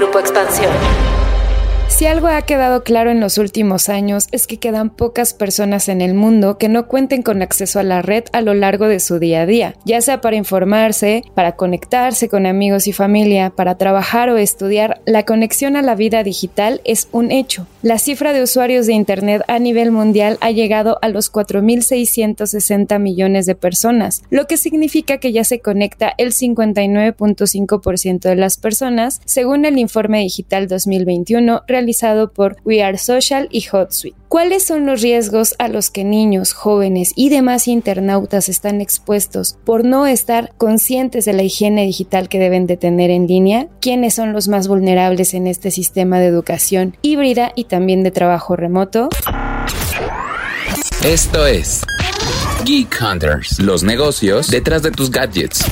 Grupo Expansión. Si algo ha quedado claro en los últimos años es que quedan pocas personas en el mundo que no cuenten con acceso a la red a lo largo de su día a día, ya sea para informarse, para conectarse con amigos y familia, para trabajar o estudiar, la conexión a la vida digital es un hecho. La cifra de usuarios de Internet a nivel mundial ha llegado a los 4.660 millones de personas, lo que significa que ya se conecta el 59.5% de las personas, según el informe digital 2021 realizado por We Are Social y HotSuite. ¿Cuáles son los riesgos a los que niños, jóvenes y demás internautas están expuestos por no estar conscientes de la higiene digital que deben de tener en línea? ¿Quiénes son los más vulnerables en este sistema de educación híbrida y también de trabajo remoto? Esto es Geek Hunters, los negocios detrás de tus gadgets.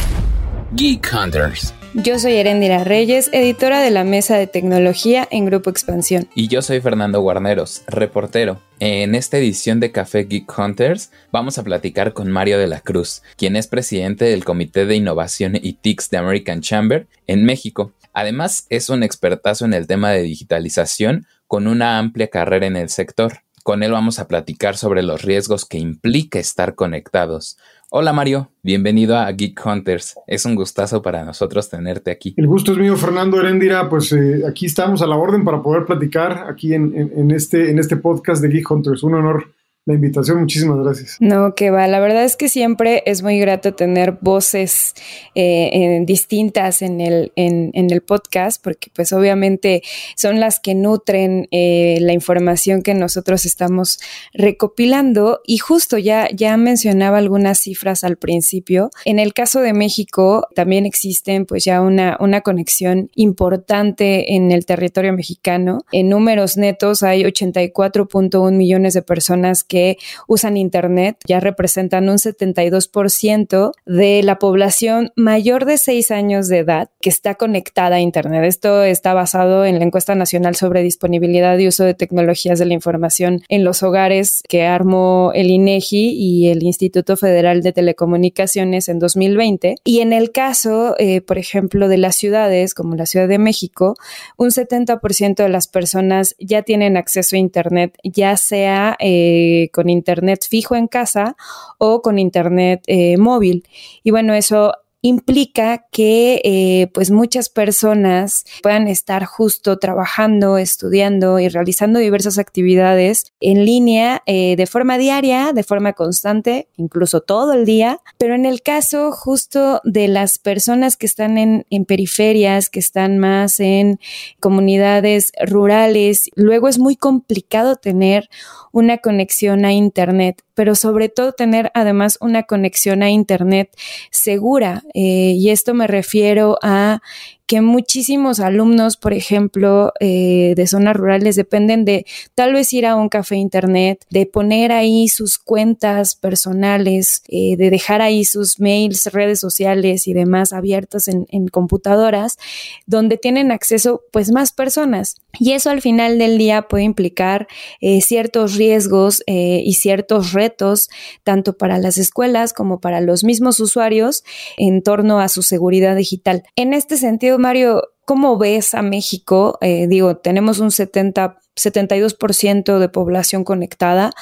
Geek Hunters. Yo soy Erendira Reyes, editora de la Mesa de Tecnología en Grupo Expansión. Y yo soy Fernando Guarneros, reportero. En esta edición de Café Geek Hunters vamos a platicar con Mario de la Cruz, quien es presidente del Comité de Innovación y TICS de American Chamber en México. Además, es un expertazo en el tema de digitalización con una amplia carrera en el sector. Con él vamos a platicar sobre los riesgos que implica estar conectados, Hola Mario, bienvenido a Geek Hunters. Es un gustazo para nosotros tenerte aquí. El gusto es mío, Fernando Herendira. Pues eh, aquí estamos a la orden para poder platicar aquí en, este, en este podcast de Geek Hunters. Un honor la invitación. Muchísimas gracias. No, que va. La verdad es que siempre es muy grato tener voces eh, distintas en el, en, el podcast, porque pues obviamente son las que nutren eh, la información que nosotros estamos recopilando. Y justo ya, ya mencionaba algunas cifras al principio. En el caso de México, también existen pues ya una, una conexión importante en el territorio mexicano. En números netos hay 84.1 millones de personas que usan Internet ya representan un 72% de la población mayor de 6 años de edad que está conectada a Internet. Esto está basado en la encuesta nacional sobre disponibilidad y uso de tecnologías de la información en los hogares que armó el INEGI y el Instituto Federal de Telecomunicaciones en 2020. Y en el caso, eh, por ejemplo, de las ciudades como la Ciudad de México, un 70% de las personas ya tienen acceso a Internet, ya sea eh, con internet fijo en casa o con internet eh, móvil. Y bueno, eso implica que eh, pues muchas personas puedan estar justo trabajando, estudiando y realizando diversas actividades en línea eh, de forma diaria, de forma constante, incluso todo el día. Pero en el caso justo de las personas que están en periferias, que están más en comunidades rurales, luego es muy complicado tener una conexión a Internet pero sobre todo tener además una conexión a Internet segura. Eh, y esto me refiero a que muchísimos alumnos, por ejemplo, eh, de zonas rurales dependen de tal vez ir a un café internet, de poner ahí sus cuentas personales, eh, de dejar ahí sus mails, redes sociales y demás abiertas en, computadoras, donde tienen acceso pues más personas. Y eso al final del día puede implicar eh, ciertos riesgos y ciertos retos, tanto para las escuelas como para los mismos usuarios en torno a su seguridad digital. En este sentido, Mario, ¿cómo ves a México? Eh, digo, tenemos un 70, 72% de población conectada,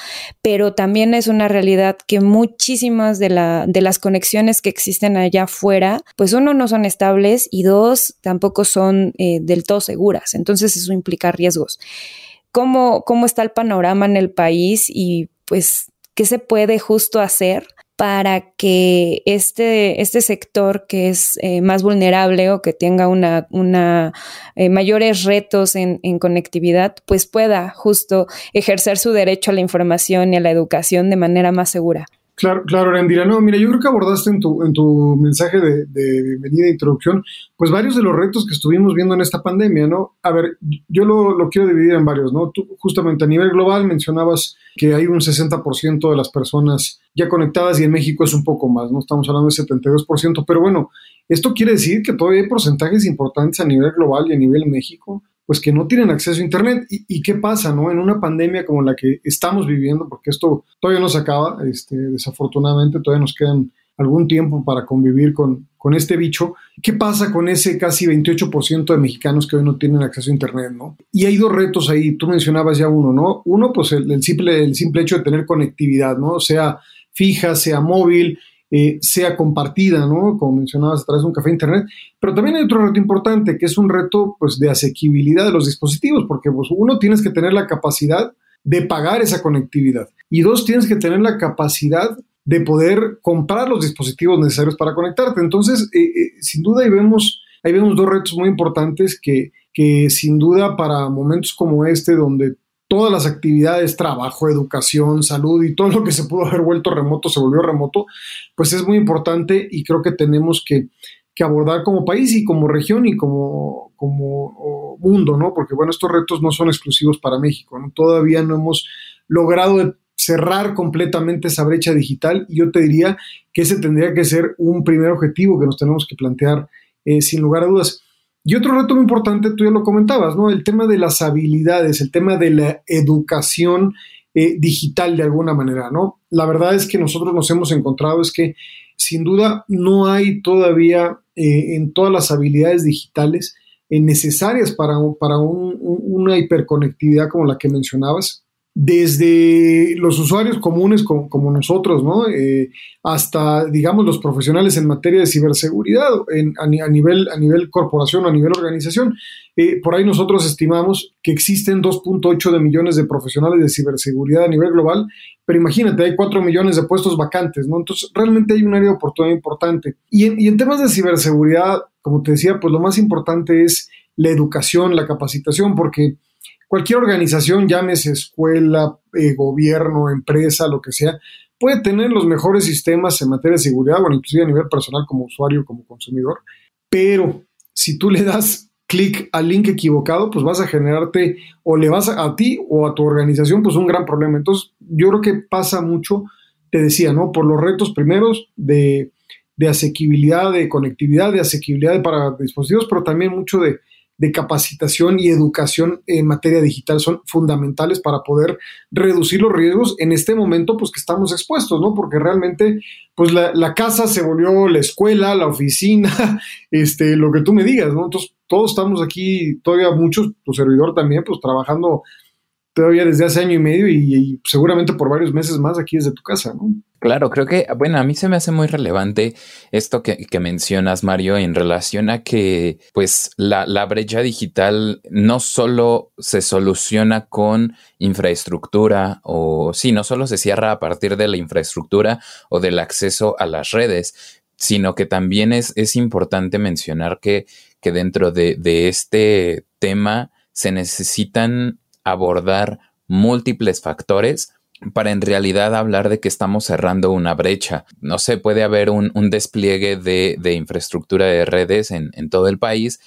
pero también es una realidad que muchísimas de, la, de las conexiones que existen allá afuera, pues uno, no son estables y dos, tampoco son eh, del todo seguras. Entonces eso implica riesgos. ¿Cómo, ¿Cómo está el panorama en el país y pues qué se puede justo hacer para que este, este sector que es eh, más vulnerable o que tenga una, una eh, mayores retos en, en, conectividad, pues pueda justo ejercer su derecho a la información y a la educación de manera más segura. Claro, claro, Arendira. No, mira, yo creo que abordaste en tu, en tu mensaje de, de bienvenida e introducción, pues varios de los retos que estuvimos viendo en esta pandemia, ¿no? A ver, yo lo, lo quiero dividir en varios, ¿no? Tú justamente a nivel global mencionabas que hay un 60% de las personas ya conectadas y en México es un poco más, ¿no? Estamos hablando de 72%, pero bueno, esto quiere decir que todavía hay porcentajes importantes a nivel global y a nivel México pues que no tienen acceso a Internet. ¿Y, qué pasa, no? En una pandemia como la que estamos viviendo, porque esto todavía no se acaba, este, desafortunadamente todavía nos quedan algún tiempo para convivir con, con este bicho. ¿Qué pasa con ese casi 28% de mexicanos que hoy no tienen acceso a Internet? ¿no? Y hay dos retos ahí, tú mencionabas ya uno, ¿no? Uno, pues el, simple, el simple hecho de tener conectividad, ¿no? Sea fija, sea móvil, eh, sea compartida, ¿no? Como mencionabas a través de un café internet. Pero también hay otro reto importante, que es un reto pues, de asequibilidad de los dispositivos, porque pues, uno tienes que tener la capacidad de pagar esa conectividad y dos, tienes que tener la capacidad de poder comprar los dispositivos necesarios para conectarte. Entonces, eh, eh, sin duda ahí vemos, ahí vemos dos retos muy importantes que, que sin duda para momentos como este, donde todas las actividades, trabajo, educación, salud y todo lo que se pudo haber vuelto remoto se volvió remoto, pues es muy importante y creo que tenemos que, abordar como país y como región y como, como mundo, ¿no? Porque bueno, estos retos no son exclusivos para México, ¿no? Todavía no hemos logrado cerrar completamente esa brecha digital y yo te diría que ese tendría que ser un primer objetivo que nos tenemos que plantear eh, sin lugar a dudas. Y otro reto muy importante, tú ya lo comentabas, ¿no? El tema de las habilidades, el tema de la educación eh, digital de alguna manera, ¿no? La verdad es que nosotros nos hemos encontrado es que sin duda no hay todavía eh, en todas las habilidades digitales eh, necesarias para, para una hiperconectividad como la que mencionabas desde los usuarios comunes como, nosotros, ¿no? Eh, hasta, digamos, los profesionales en materia de ciberseguridad a, nivel, a nivel corporación o a nivel organización. Eh, por ahí nosotros estimamos que existen 2.8 de millones de profesionales de ciberseguridad a nivel global, pero imagínate, hay 4 millones de puestos vacantes, ¿no? Entonces, realmente hay un área de oportunidad importante. Y en, y en temas de ciberseguridad, como te decía, pues lo más importante es la educación, la capacitación, porque cualquier organización, llámese escuela, eh, gobierno, empresa, lo que sea, puede tener los mejores sistemas en materia de seguridad, bueno, inclusive a nivel personal como usuario, como consumidor, pero si tú le das clic al link equivocado, pues vas a generarte o le vas a, ti o a tu organización pues un gran problema. Entonces, yo creo que pasa mucho, te decía, ¿no? Por los retos primeros de, de asequibilidad, de conectividad, de asequibilidad para dispositivos, pero también mucho de, de capacitación y educación en materia digital son fundamentales para poder reducir los riesgos en este momento pues que estamos expuestos, ¿no? Porque realmente pues la, casa se volvió la escuela, la oficina, este, lo que tú me digas, ¿no? Entonces todos estamos aquí, todavía muchos, tu servidor también, pues trabajando todavía desde hace año y medio y, seguramente por varios meses más aquí desde tu casa, ¿no? Claro, creo que, bueno, a mí se me hace muy relevante esto que, mencionas, Mario, en relación a que, pues, la, la, brecha digital no solo se soluciona con infraestructura o, sí, no solo se cierra a partir de la infraestructura o del acceso a las redes, sino que también es, es importante mencionar que, que dentro de, de este tema se necesitan abordar múltiples factores para en realidad hablar de que estamos cerrando una brecha. No sé, puede haber un, despliegue de, infraestructura de redes en, todo el país,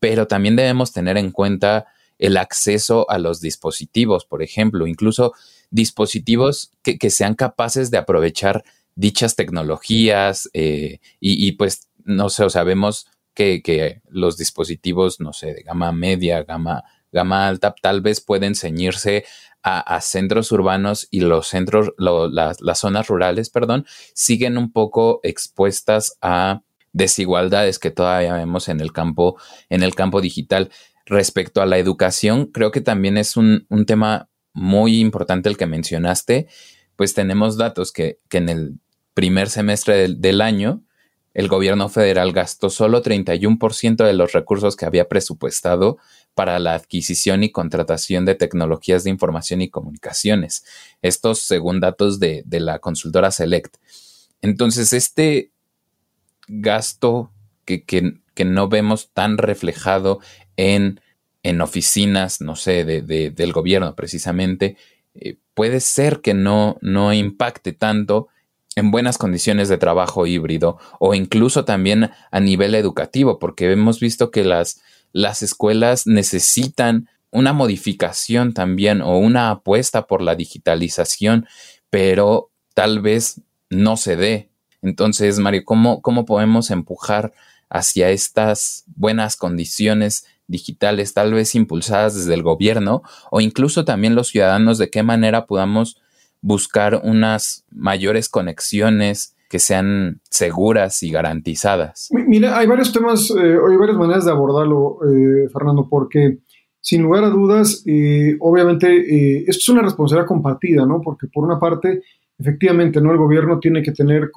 pero también debemos tener en cuenta el acceso a los dispositivos, por ejemplo, incluso dispositivos que, sean capaces de aprovechar dichas tecnologías eh, y, pues, no sé, o sabemos que, que los dispositivos, no sé, de gama media, gama gama alta tal vez pueden ceñirse a, centros urbanos y los centros, las, zonas rurales, perdón, siguen un poco expuestas a desigualdades que todavía vemos en el campo, en el campo digital. Respecto a la educación, creo que también es un, tema muy importante el que mencionaste, pues tenemos datos que, en el primer semestre del año el gobierno federal gastó solo 31% de los recursos que había presupuestado para la adquisición y contratación de tecnologías de información y comunicaciones. Estos según datos de, la consultora Select. Entonces, este gasto que, no vemos tan reflejado en, en oficinas, no sé, del gobierno precisamente, eh, puede ser que no, no impacte tanto en buenas condiciones de trabajo híbrido o incluso también a nivel educativo, porque hemos visto que las, las escuelas necesitan una modificación también o una apuesta por la digitalización, pero tal vez no se dé. Entonces, Mario, ¿cómo, cómo podemos empujar hacia estas buenas condiciones digitales, tal vez impulsadas desde el gobierno o incluso también los ciudadanos, de qué manera podamos buscar unas mayores conexiones que sean seguras y garantizadas. Mira, hay varios temas, eh, hay varias maneras de abordarlo, eh, Fernando, porque sin lugar a dudas, eh, obviamente, esto es una responsabilidad compartida, ¿no? Porque por una parte, efectivamente, ¿no? El gobierno tiene que tener,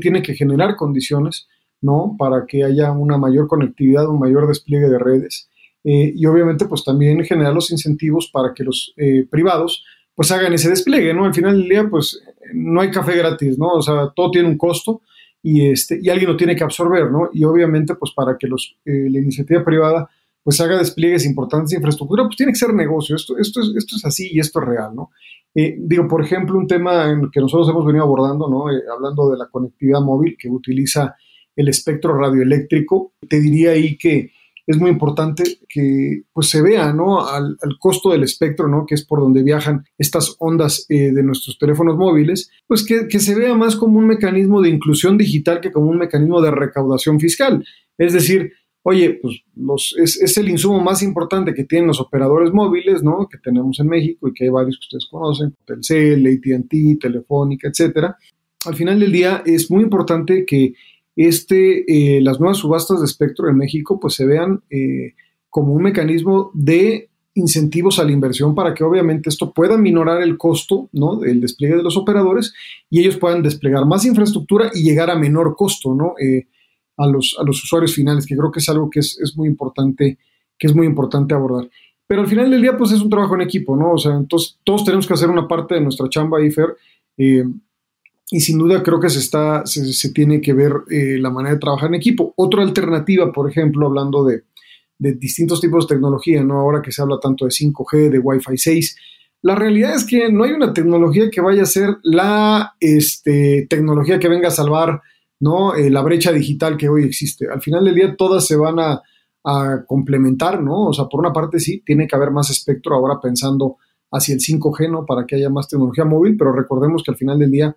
tiene que generar condiciones, ¿no? Para que haya una mayor conectividad, un mayor despliegue de redes. y obviamente, pues también generar los incentivos para que los privados, pues hagan ese despliegue, ¿no? Al final del día, pues no hay café gratis, ¿no? O sea, todo tiene un costo y, este, y alguien lo tiene que absorber, ¿no? Y obviamente, pues para que los, eh, la iniciativa privada pues haga despliegues importantes de infraestructura, pues tiene que ser negocio, esto, esto, es, esto es así y esto es real, ¿no? Eh, digo, por ejemplo, un tema en que nosotros hemos venido abordando, ¿no? Eh, hablando de la conectividad móvil que utiliza el espectro radioeléctrico, te diría ahí que es muy importante que pues, se vea ¿no? al, costo del espectro, ¿no? que es por donde viajan estas ondas eh, de nuestros teléfonos móviles, pues que, se vea más como un mecanismo de inclusión digital que como un mecanismo de recaudación fiscal. Es decir, oye, pues los, es, el insumo más importante que tienen los operadores móviles, ¿no? Que tenemos en México y que hay varios que ustedes conocen, Telcel, AT&T, Telefónica, etcétera. Al final del día es muy importante que este, eh, las nuevas subastas de espectro en México pues se vean eh, como un mecanismo de incentivos a la inversión para que obviamente esto pueda minorar el costo ¿no? del despliegue de los operadores y ellos puedan desplegar más infraestructura y llegar a menor costo ¿no? Eh, a, los, a los usuarios finales, que creo que es algo que es, es, muy importante, que es muy importante abordar. Pero al final del día, pues es un trabajo en equipo, ¿no? O sea, entonces todos tenemos que hacer una parte de nuestra chamba, IFER, y sin duda creo que se, está, se, tiene que ver eh, la manera de trabajar en equipo. Otra alternativa, por ejemplo, hablando de, distintos tipos de tecnología, ¿no? ahora que se habla tanto de 5G, de Wi-Fi 6, la realidad es que no hay una tecnología que vaya a ser la este, tecnología que venga a salvar ¿no? Eh, la brecha digital que hoy existe. Al final del día todas se van a, a complementar, ¿no? O sea, por una parte sí, tiene que haber más espectro ahora pensando hacia el 5G, ¿no? Para que haya más tecnología móvil, pero recordemos que al final del día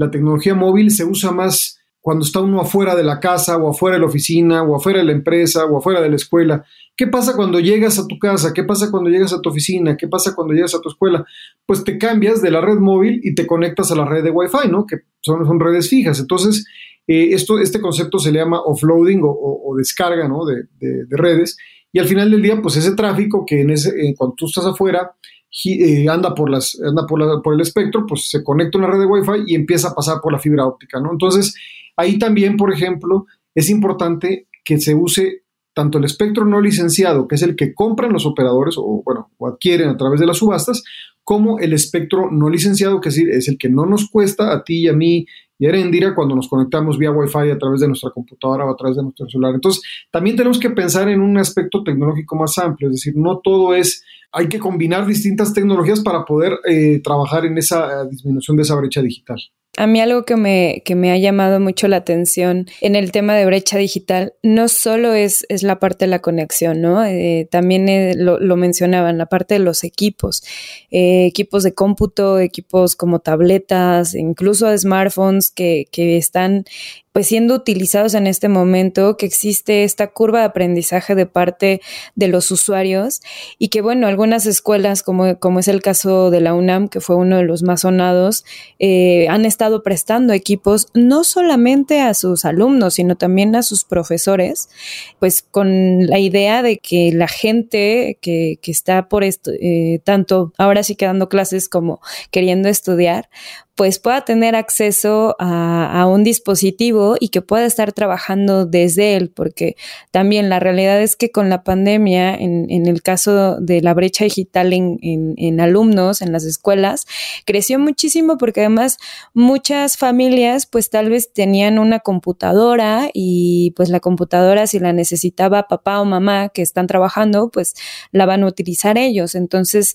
la tecnología móvil se usa más cuando está uno afuera de la casa o afuera de la oficina o afuera de la empresa o afuera de la escuela. ¿Qué pasa cuando llegas a tu casa? ¿Qué pasa cuando llegas a tu oficina? ¿Qué pasa cuando llegas a tu escuela? Pues te cambias de la red móvil y te conectas a la red de Wi-Fi, ¿no? Que son, son redes fijas. Entonces, eh, esto, este concepto se le llama offloading o, descarga, ¿no? De, redes. Y al final del día, pues ese tráfico que en ese, eh, cuando tú estás afuera, eh, anda, por, las, anda por, el espectro, pues se conecta una red de Wi-Fi y empieza a pasar por la fibra óptica, ¿no? Entonces, ahí también, por ejemplo, es importante que se use tanto el espectro no licenciado, que es el que compran los operadores o, bueno, o adquieren a través de las subastas, como el espectro no licenciado, que es el que no nos cuesta a ti y a mí y Erendira cuando nos conectamos vía Wi-Fi a través de nuestra computadora o a través de nuestro celular. Entonces, también tenemos que pensar en un aspecto tecnológico más amplio, es decir, no todo es hay que combinar distintas tecnologías para poder eh, trabajar en esa disminución de esa brecha digital. A mí algo que me, que me ha llamado mucho la atención en el tema de brecha digital no solo es, es la parte de la conexión, ¿no? Eh, también eh, lo, mencionaban, la parte de los equipos, equipos de cómputo, equipos como tabletas, incluso smartphones que, que están pues siendo utilizados en este momento, que existe esta curva de aprendizaje de parte de los usuarios y que bueno, algunas escuelas, como, como es el caso de la UNAM, que fue uno de los más sonados, eh, han estado prestando equipos no solamente a sus alumnos, sino también a sus profesores, pues con la idea de que la gente que, que está por esto, eh, tanto ahora sí quedando clases como queriendo estudiar, pues pueda tener acceso a, un dispositivo y que pueda estar trabajando desde él, porque también la realidad es que con la pandemia, en, el caso de la brecha digital en, alumnos, en las escuelas, creció muchísimo porque además muchas familias pues tal vez tenían una computadora y pues la computadora si la necesitaba papá o mamá que están trabajando, pues la van a utilizar ellos. Entonces,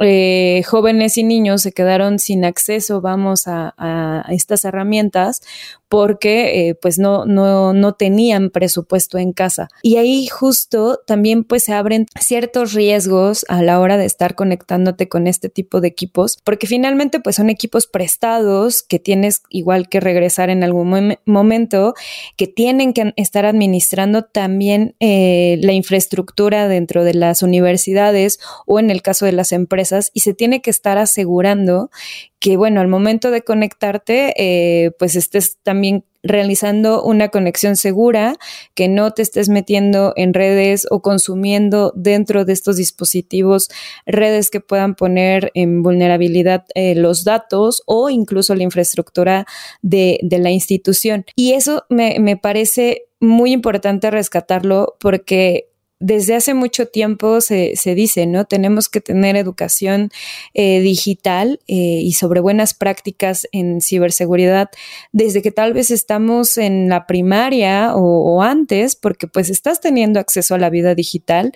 eh, jóvenes y niños se quedaron sin acceso, vamos, a, estas herramientas porque eh, pues no, no, no tenían presupuesto en casa. Y ahí justo también pues se abren ciertos riesgos a la hora de estar conectándote con este tipo de equipos, porque finalmente pues son equipos prestados que tienes igual que regresar en algún momento, que tienen que estar administrando también eh, la infraestructura dentro de las universidades o en el caso de las empresas y se tiene que estar asegurando que, bueno, al momento de conectarte, eh, pues estés también realizando una conexión segura, que no te estés metiendo en redes o consumiendo dentro de estos dispositivos redes que puedan poner en vulnerabilidad eh, los datos o incluso la infraestructura de, de la institución. Y eso me, me parece muy importante rescatarlo porque desde hace mucho tiempo se, se, dice, ¿no? Tenemos que tener educación eh, digital eh, y sobre buenas prácticas en ciberseguridad desde que tal vez estamos en la primaria o, antes, porque pues estás teniendo acceso a la vida digital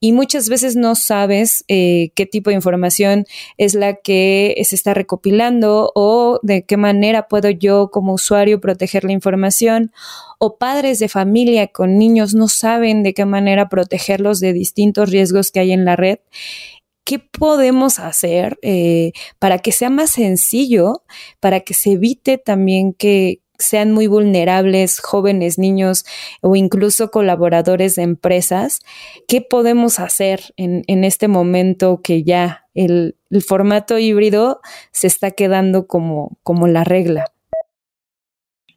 y muchas veces no sabes eh, qué tipo de información es la que se está recopilando o de qué manera puedo yo como usuario proteger la información o padres de familia con niños no saben de qué manera protegerlos de distintos riesgos que hay en la red. ¿Qué podemos hacer eh, para que sea más sencillo, para que se evite también que sean muy vulnerables jóvenes, niños o incluso colaboradores de empresas? ¿Qué podemos hacer en, este momento que ya el, formato híbrido se está quedando como, como la regla?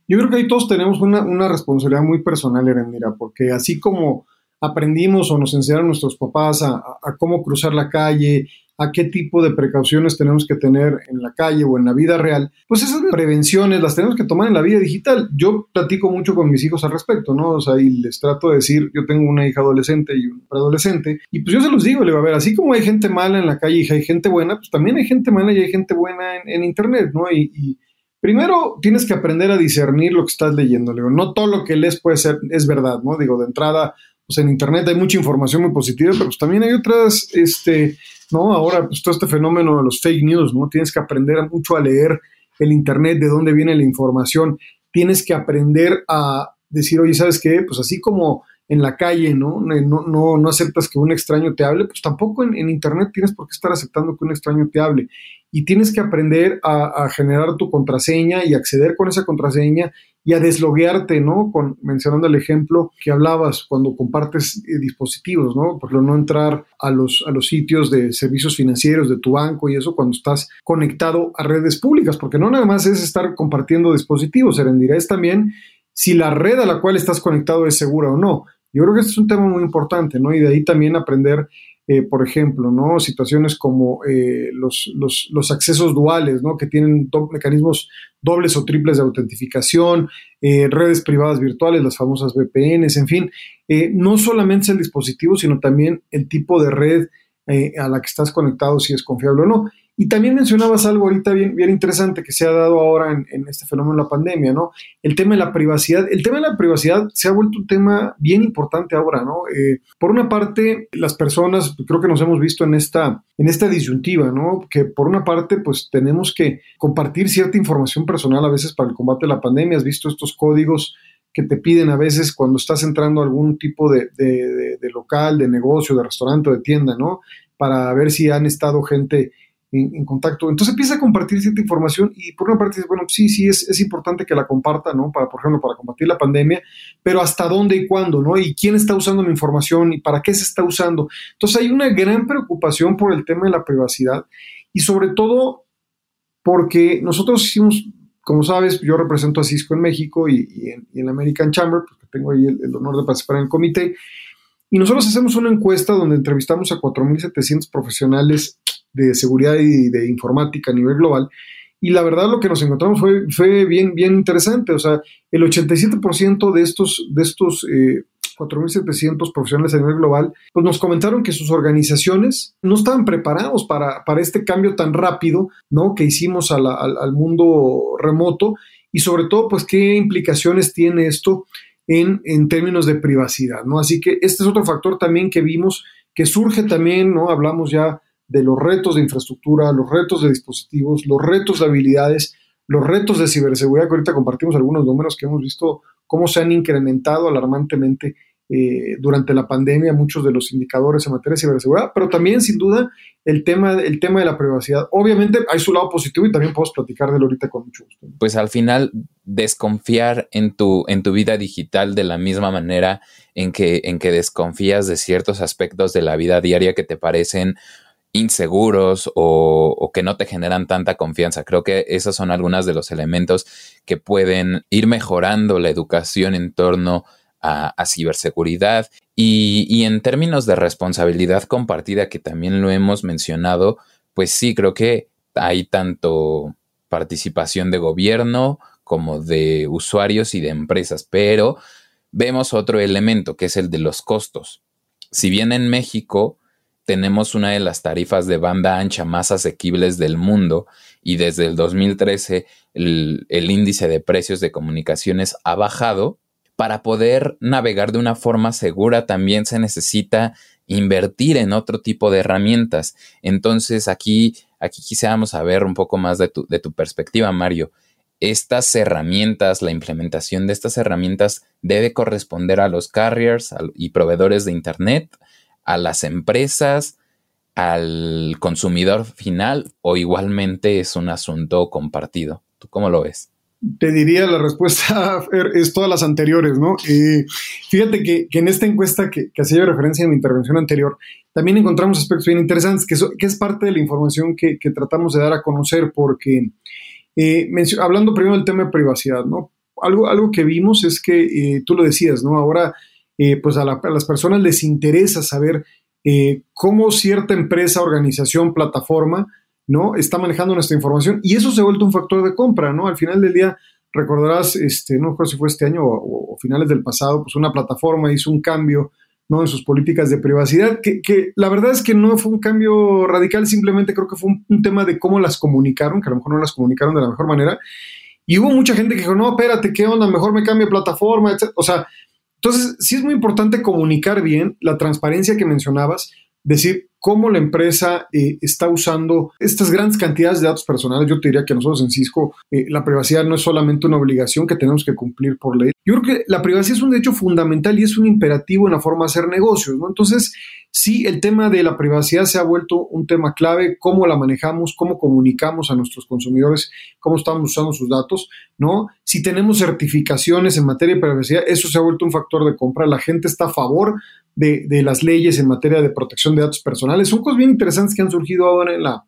Yo creo que ahí todos tenemos una, una responsabilidad muy personal, Erendira, porque así como aprendimos o nos enseñaron nuestros papás a, cómo cruzar la calle, a qué tipo de precauciones tenemos que tener en la calle o en la vida real, pues esas prevenciones las tenemos que tomar en la vida digital. Yo platico mucho con mis hijos al respecto, ¿no? O sea, y les trato de decir, yo tengo una hija adolescente y un preadolescente, y pues yo se los digo, le va a ver, así como hay gente mala en la calle y hay gente buena, pues también hay gente mala y hay gente buena en, Internet, ¿no? Y, y Primero, tienes que aprender a discernir lo que estás leyendo. Digo, no todo lo que lees puede ser, es verdad, ¿no? Digo, de entrada, pues en Internet hay mucha información muy positiva, pero pues también hay otras, este, ¿no? Ahora, pues todo este fenómeno de los fake news, ¿no? Tienes que aprender mucho a leer el Internet, de dónde viene la información. Tienes que aprender a decir, oye, ¿sabes qué? Pues así como en la calle, ¿no? No, no, aceptas que un extraño te hable, pues tampoco en, Internet tienes por qué estar aceptando que un extraño te hable. Y tienes que aprender a, generar tu contraseña y acceder con esa contraseña y a desloguearte, ¿no? Con, mencionando el ejemplo que hablabas cuando compartes eh, dispositivos, ¿no? Por no entrar a los, a los sitios de servicios financieros de tu banco y eso cuando estás conectado a redes públicas, porque no nada más es estar compartiendo dispositivos, Serendira, es también si la red a la cual estás conectado es segura o no. Yo creo que este es un tema muy importante, ¿no? Y de ahí también aprender, eh, por ejemplo, ¿no? Situaciones como eh, los, los, los, accesos duales, ¿no? Que tienen mecanismos dobles o triples de autentificación, eh, redes privadas virtuales, las famosas VPNs, en fin. Eh, no solamente es el dispositivo, sino también el tipo de red eh, a la que estás conectado, si es confiable o no. Y también mencionabas algo ahorita bien, bien interesante que se ha dado ahora en, en, este fenómeno de la pandemia, ¿no? El tema de la privacidad. El tema de la privacidad se ha vuelto un tema bien importante ahora, ¿no? Eh, por una parte, las personas, creo que nos hemos visto en esta, en esta disyuntiva, ¿no? Que por una parte, pues tenemos que compartir cierta información personal a veces para el combate a la pandemia. Has visto estos códigos que te piden a veces cuando estás entrando a algún tipo de, de, de, de local, de negocio, de restaurante o de tienda, ¿no? Para ver si han estado gente en, en, contacto. Entonces empieza a compartir cierta información y por una parte dice, bueno, sí, sí, es, es, importante que la comparta, ¿no? Para, por ejemplo, para combatir la pandemia, pero hasta dónde y cuándo, ¿no? Y quién está usando mi información y para qué se está usando. Entonces hay una gran preocupación por el tema de la privacidad y sobre todo porque nosotros hicimos, como sabes, yo represento a Cisco en México y, y, en, y en, la American Chamber, porque tengo ahí el, el honor de participar en el comité. Y nosotros hacemos una encuesta donde entrevistamos a 4.700 profesionales de seguridad y de informática a nivel global. Y la verdad lo que nos encontramos fue, fue bien, bien interesante. O sea, el 87% de estos, de estos eh, 4.700 profesionales a nivel global, pues nos comentaron que sus organizaciones no estaban preparados para, para este cambio tan rápido, ¿no? Que hicimos al, al mundo remoto y sobre todo, pues, qué implicaciones tiene esto en, en, términos de privacidad, ¿no? Así que este es otro factor también que vimos que surge también, ¿no? Hablamos ya de los retos de infraestructura, los retos de dispositivos, los retos de habilidades, los retos de ciberseguridad, que ahorita compartimos algunos números que hemos visto cómo se han incrementado alarmantemente eh, durante la pandemia muchos de los indicadores en materia de ciberseguridad, pero también sin duda el tema, el tema de la privacidad. Obviamente hay su lado positivo y también podemos platicar de él ahorita con mucho gusto. Pues al final desconfiar en tu, en tu vida digital de la misma manera en que, en que desconfías de ciertos aspectos de la vida diaria que te parecen inseguros o, que no te generan tanta confianza. Creo que esos son algunos de los elementos que pueden ir mejorando la educación en torno a, ciberseguridad y, y, en términos de responsabilidad compartida, que también lo hemos mencionado, pues sí, creo que hay tanto participación de gobierno como de usuarios y de empresas, pero vemos otro elemento que es el de los costos. Si bien en México tenemos una de las tarifas de banda ancha más asequibles del mundo y desde el 2013 el, índice de precios de comunicaciones ha bajado. Para poder navegar de una forma segura también se necesita invertir en otro tipo de herramientas. Entonces aquí, aquí quisiéramos saber un poco más de tu, de tu perspectiva, Mario. Estas herramientas, la implementación de estas herramientas debe corresponder a los carriers y proveedores de Internet a las empresas, al consumidor final o igualmente es un asunto compartido? ¿Tú cómo lo ves? Te diría la respuesta es todas las anteriores, ¿no? Eh, fíjate que, en esta encuesta que, que hacía referencia en mi intervención anterior, también encontramos aspectos bien interesantes, que, es parte de la información que, tratamos de dar a conocer, porque eh, hablando primero del tema de privacidad, ¿no? Algo, algo que vimos es que eh, tú lo decías, ¿no? Ahora eh, pues a, las personas les interesa saber eh, cómo cierta empresa, organización, plataforma, ¿no? Está manejando nuestra información y eso se ha vuelto un factor de compra, ¿no? Al final del día, recordarás, este, no sé si fue este año o, finales del pasado, pues una plataforma hizo un cambio, ¿no? En sus políticas de privacidad, que, la verdad es que no fue un cambio radical, simplemente creo que fue un, tema de cómo las comunicaron, que a lo mejor no las comunicaron de la mejor manera. Y hubo mucha gente que dijo, no, espérate, ¿qué onda? Mejor me cambio de plataforma, etc. O sea, entonces, sí es muy importante comunicar bien la transparencia que mencionabas, decir cómo la empresa eh, está usando estas grandes cantidades de datos personales. Yo te diría que nosotros en Cisco eh, la privacidad no es solamente una obligación que tenemos que cumplir por ley. Yo creo que la privacidad es un derecho fundamental y es un imperativo en la forma de hacer negocios, ¿no? Entonces, sí, el tema de la privacidad se ha vuelto un tema clave, cómo la manejamos, cómo comunicamos a nuestros consumidores, cómo estamos usando sus datos, ¿no? Si tenemos certificaciones en materia de privacidad, eso se ha vuelto un factor de compra. La gente está a favor de, las leyes en materia de protección de datos personales. Son cosas bien interesantes que han surgido ahora en la,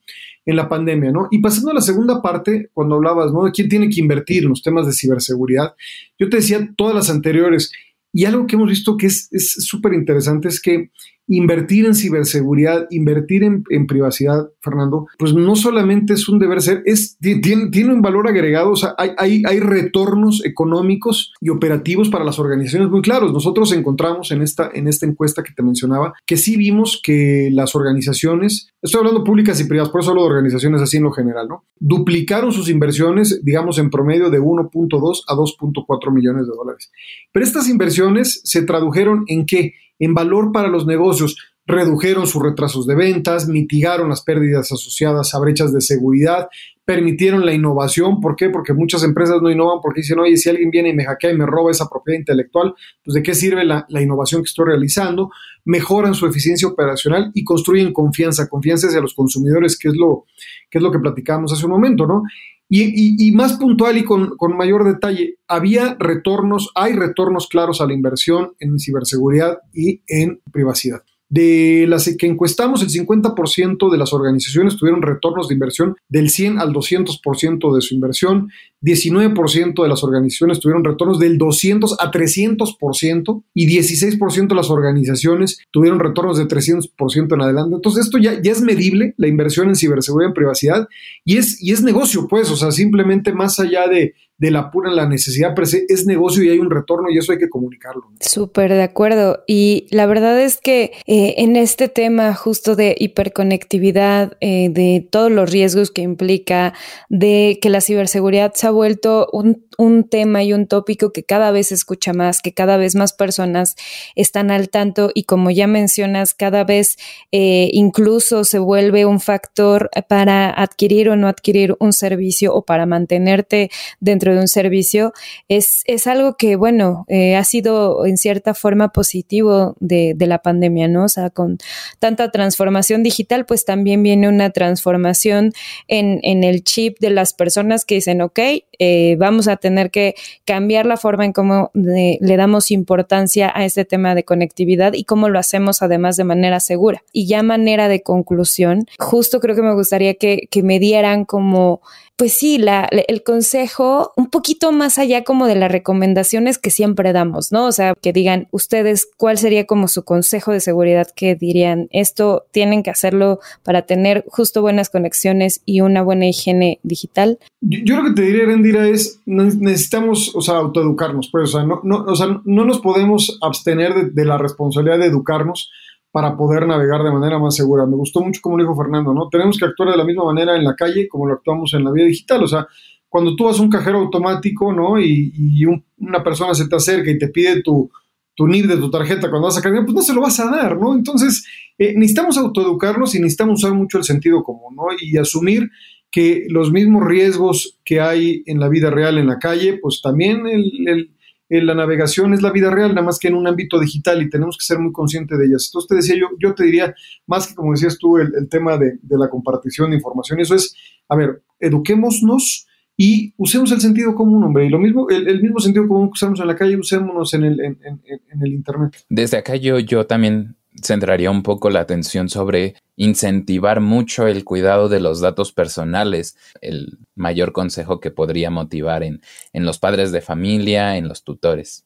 en la pandemia, ¿no? Y pasando a la segunda parte, cuando hablabas. De quién tiene que invertir en los temas de ciberseguridad, yo te decía todas las anteriores, y algo que hemos visto que es súper interesante es que invertir en ciberseguridad, invertir en, privacidad, Fernando, pues no solamente es un deber ser, es, tiene, tiene un valor agregado, o sea, hay, hay, hay, retornos económicos y operativos para las organizaciones muy claros. Nosotros encontramos en esta, en esta encuesta que te mencionaba que sí vimos que las organizaciones, estoy hablando públicas y privadas, por eso hablo de organizaciones así en lo general, ¿no? Duplicaron sus inversiones, digamos, en promedio de 1.2 a 2.4 millones de dólares. Pero estas inversiones se tradujeron en qué? En valor para los negocios, redujeron sus retrasos de ventas, mitigaron las pérdidas asociadas a brechas de seguridad, permitieron la innovación. ¿Por qué? Porque muchas empresas no innovan porque dicen, oye, si alguien viene y me hackea y me roba esa propiedad intelectual, pues de qué sirve la, innovación que estoy realizando. Mejoran su eficiencia operacional y construyen confianza, confianza hacia los consumidores, que es lo que, es lo que platicábamos hace un momento, ¿no? Y, más puntual y con, mayor detalle, había retornos, hay retornos claros a la inversión en ciberseguridad y en privacidad. De las que encuestamos, el 50% de las organizaciones tuvieron retornos de inversión del 100 al 200% de su inversión, 19% de las organizaciones tuvieron retornos del 200 a 300% y 16% de las organizaciones tuvieron retornos de 300% en adelante. Entonces esto ya, ya es medible, la inversión en ciberseguridad en privacidad, y es, y es negocio, pues, o sea, simplemente más allá de de la pura la necesidad pero es negocio y hay un retorno y eso hay que comunicarlo. Súper de acuerdo. Y la verdad es que eh, en este tema justo de hiperconectividad, eh, de todos los riesgos que implica, de que la ciberseguridad se ha vuelto un, un, tema y un tópico que cada vez se escucha más, que cada vez más personas están al tanto y como ya mencionas, cada vez eh, incluso se vuelve un factor para adquirir o no adquirir un servicio o para mantenerte dentro de un servicio, es, es algo que, bueno, eh, ha sido en cierta forma positivo de, de, la pandemia, ¿no? O sea, con tanta transformación digital, pues también viene una transformación en, en el chip de las personas que dicen, ok, eh, vamos a tener que cambiar la forma en cómo le damos importancia a este tema de conectividad y cómo lo hacemos además de manera segura. Y ya manera de conclusión, justo creo que me gustaría que, que me dieran como pues sí, la, el consejo un poquito más allá como de las recomendaciones que siempre damos, ¿no? O sea, que digan ustedes cuál sería como su consejo de seguridad que dirían, esto tienen que hacerlo para tener justo buenas conexiones y una buena higiene digital. Yo, lo que te diría, Rendira, es necesitamos, o sea, autoeducarnos, pues, o sea, no, no, o sea, no nos podemos abstener de, de la responsabilidad de educarnos para poder navegar de manera más segura. Me gustó mucho como lo dijo Fernando, ¿no? Tenemos que actuar de la misma manera en la calle como lo actuamos en la vida digital. O sea, cuando tú vas a un cajero automático, ¿no? Y, una persona se te acerca y te pide tu, tu de tu tarjeta cuando vas a cargar, pues no se lo vas a dar, ¿no? Entonces, eh, necesitamos autoeducarnos y necesitamos usar mucho el sentido común, ¿no? Y asumir que los mismos riesgos que hay en la vida real en la calle, pues también el eh, la navegación es la vida real, nada más que en un ámbito digital y tenemos que ser muy conscientes de ellas. Entonces te decía yo, yo te diría, más que como decías tú, el, tema de, la compartición de información, eso es, a ver, eduquémonos y usemos el sentido común, hombre, y lo mismo, el, mismo sentido común que usamos en la calle, usémonos en el, en, en el Internet. Desde acá yo, yo también centraría un poco la atención sobre incentivar mucho el cuidado de los datos personales, el mayor consejo que podría motivar en, en los padres de familia, en los tutores.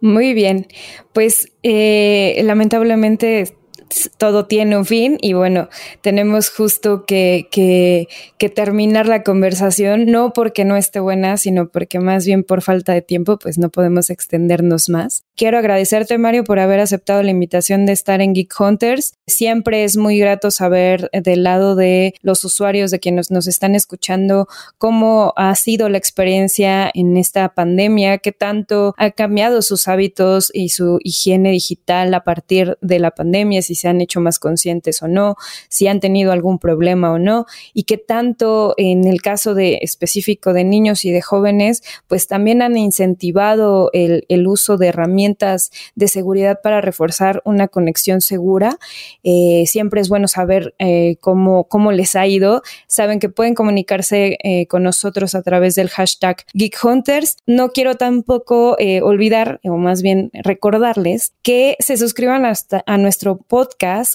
Muy bien, pues eh, lamentablemente todo tiene un fin y bueno, tenemos justo que, que, terminar la conversación, no porque no esté buena, sino porque más bien por falta de tiempo, pues no podemos extendernos más. Quiero agradecerte, Mario, por haber aceptado la invitación de estar en Geek Hunters. Siempre es muy grato saber del lado de los usuarios, de quienes nos están escuchando, cómo ha sido la experiencia en esta pandemia, qué tanto ha cambiado sus hábitos y su higiene digital a partir de la pandemia, se han hecho más conscientes o no, si han tenido algún problema o no, y qué tanto en el caso de específico de niños y de jóvenes, pues también han incentivado el, uso de herramientas de seguridad para reforzar una conexión segura. Eh, siempre es bueno saber eh, cómo, cómo les ha ido. Saben que pueden comunicarse eh, con nosotros a través del hashtag Geek Hunters. No quiero tampoco olvidar, o más bien recordarles, que se suscriban hasta a nuestro podcast,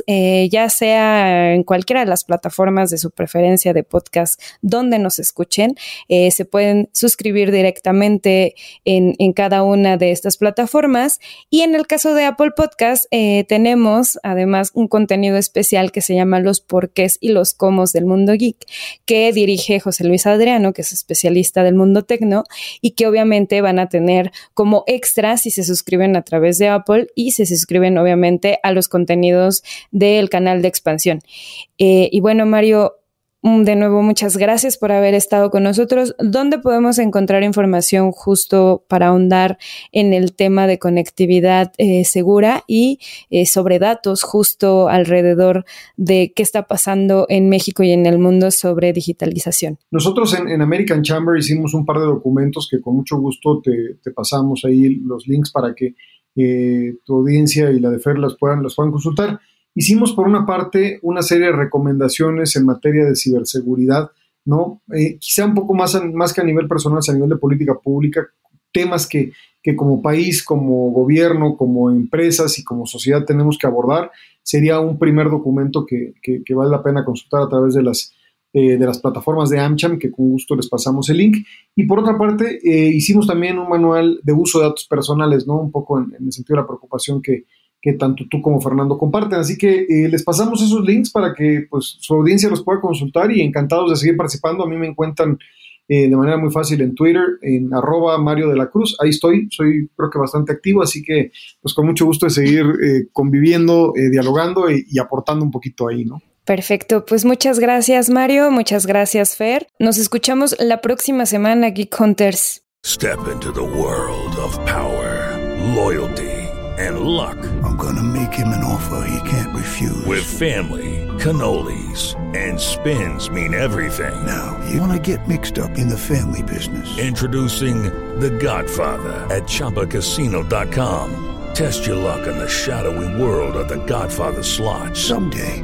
ya sea en cualquiera de las plataformas de su preferencia de podcast donde nos escuchen. se pueden suscribir directamente en, cada una de estas plataformas y en el caso de Apple Podcast, eh, tenemos además un contenido especial que se llama Los porqués y los comos del mundo geek, que dirige José Luis Adriano, que es especialista del mundo tecno, y que obviamente van a tener como extra si se suscriben a través de Apple y se suscriben obviamente a los contenidos del canal de expansión. Eh, y bueno, Mario, Mm, de nuevo, muchas gracias por haber estado con nosotros. ¿Dónde podemos encontrar información justo para ahondar en el tema de conectividad eh, segura y eh, sobre datos justo alrededor de qué está pasando en México y en el mundo sobre digitalización? Nosotros en, American Chamber hicimos un par de documentos que con mucho gusto te, pasamos ahí los links para que eh, tu audiencia y la de Fer las puedan, las puedan consultar. Hicimos por una parte una serie de recomendaciones en materia de ciberseguridad, ¿no? Eh, quizá un poco más, más que a nivel personal, a nivel de política pública, temas que, como país, como gobierno, como empresas y como sociedad tenemos que abordar. Sería un primer documento que, vale la pena consultar a través de las, eh, de las plataformas de AmCham, que con gusto les pasamos el link. Y por otra parte, eh, hicimos también un manual de uso de datos personales, ¿no? Un poco en el sentido de la preocupación que, que tanto tú como Fernando comparten. Así que eh, les pasamos esos links para que pues, su audiencia los pueda consultar y encantados de seguir participando. A mí me encuentran eh, de manera muy fácil en Twitter, en arroba Mario de la Cruz. Ahí estoy, soy creo que bastante activo, así que pues con mucho gusto de seguir eh, conviviendo, dialogando y, y aportando un poquito ahí, ¿no? Perfecto, pues muchas gracias Mario, muchas gracias Fer. Nos escuchamos la próxima semana, Geek Hunters. Step into the world of power, loyalty. and luck. I'm gonna make him an offer he can't refuse. With family, cannolis, and spins mean everything. Now, you wanna get mixed up in the family business. Introducing The Godfather at Choppacasino.com. Test your luck in the shadowy world of The Godfather slot. Someday.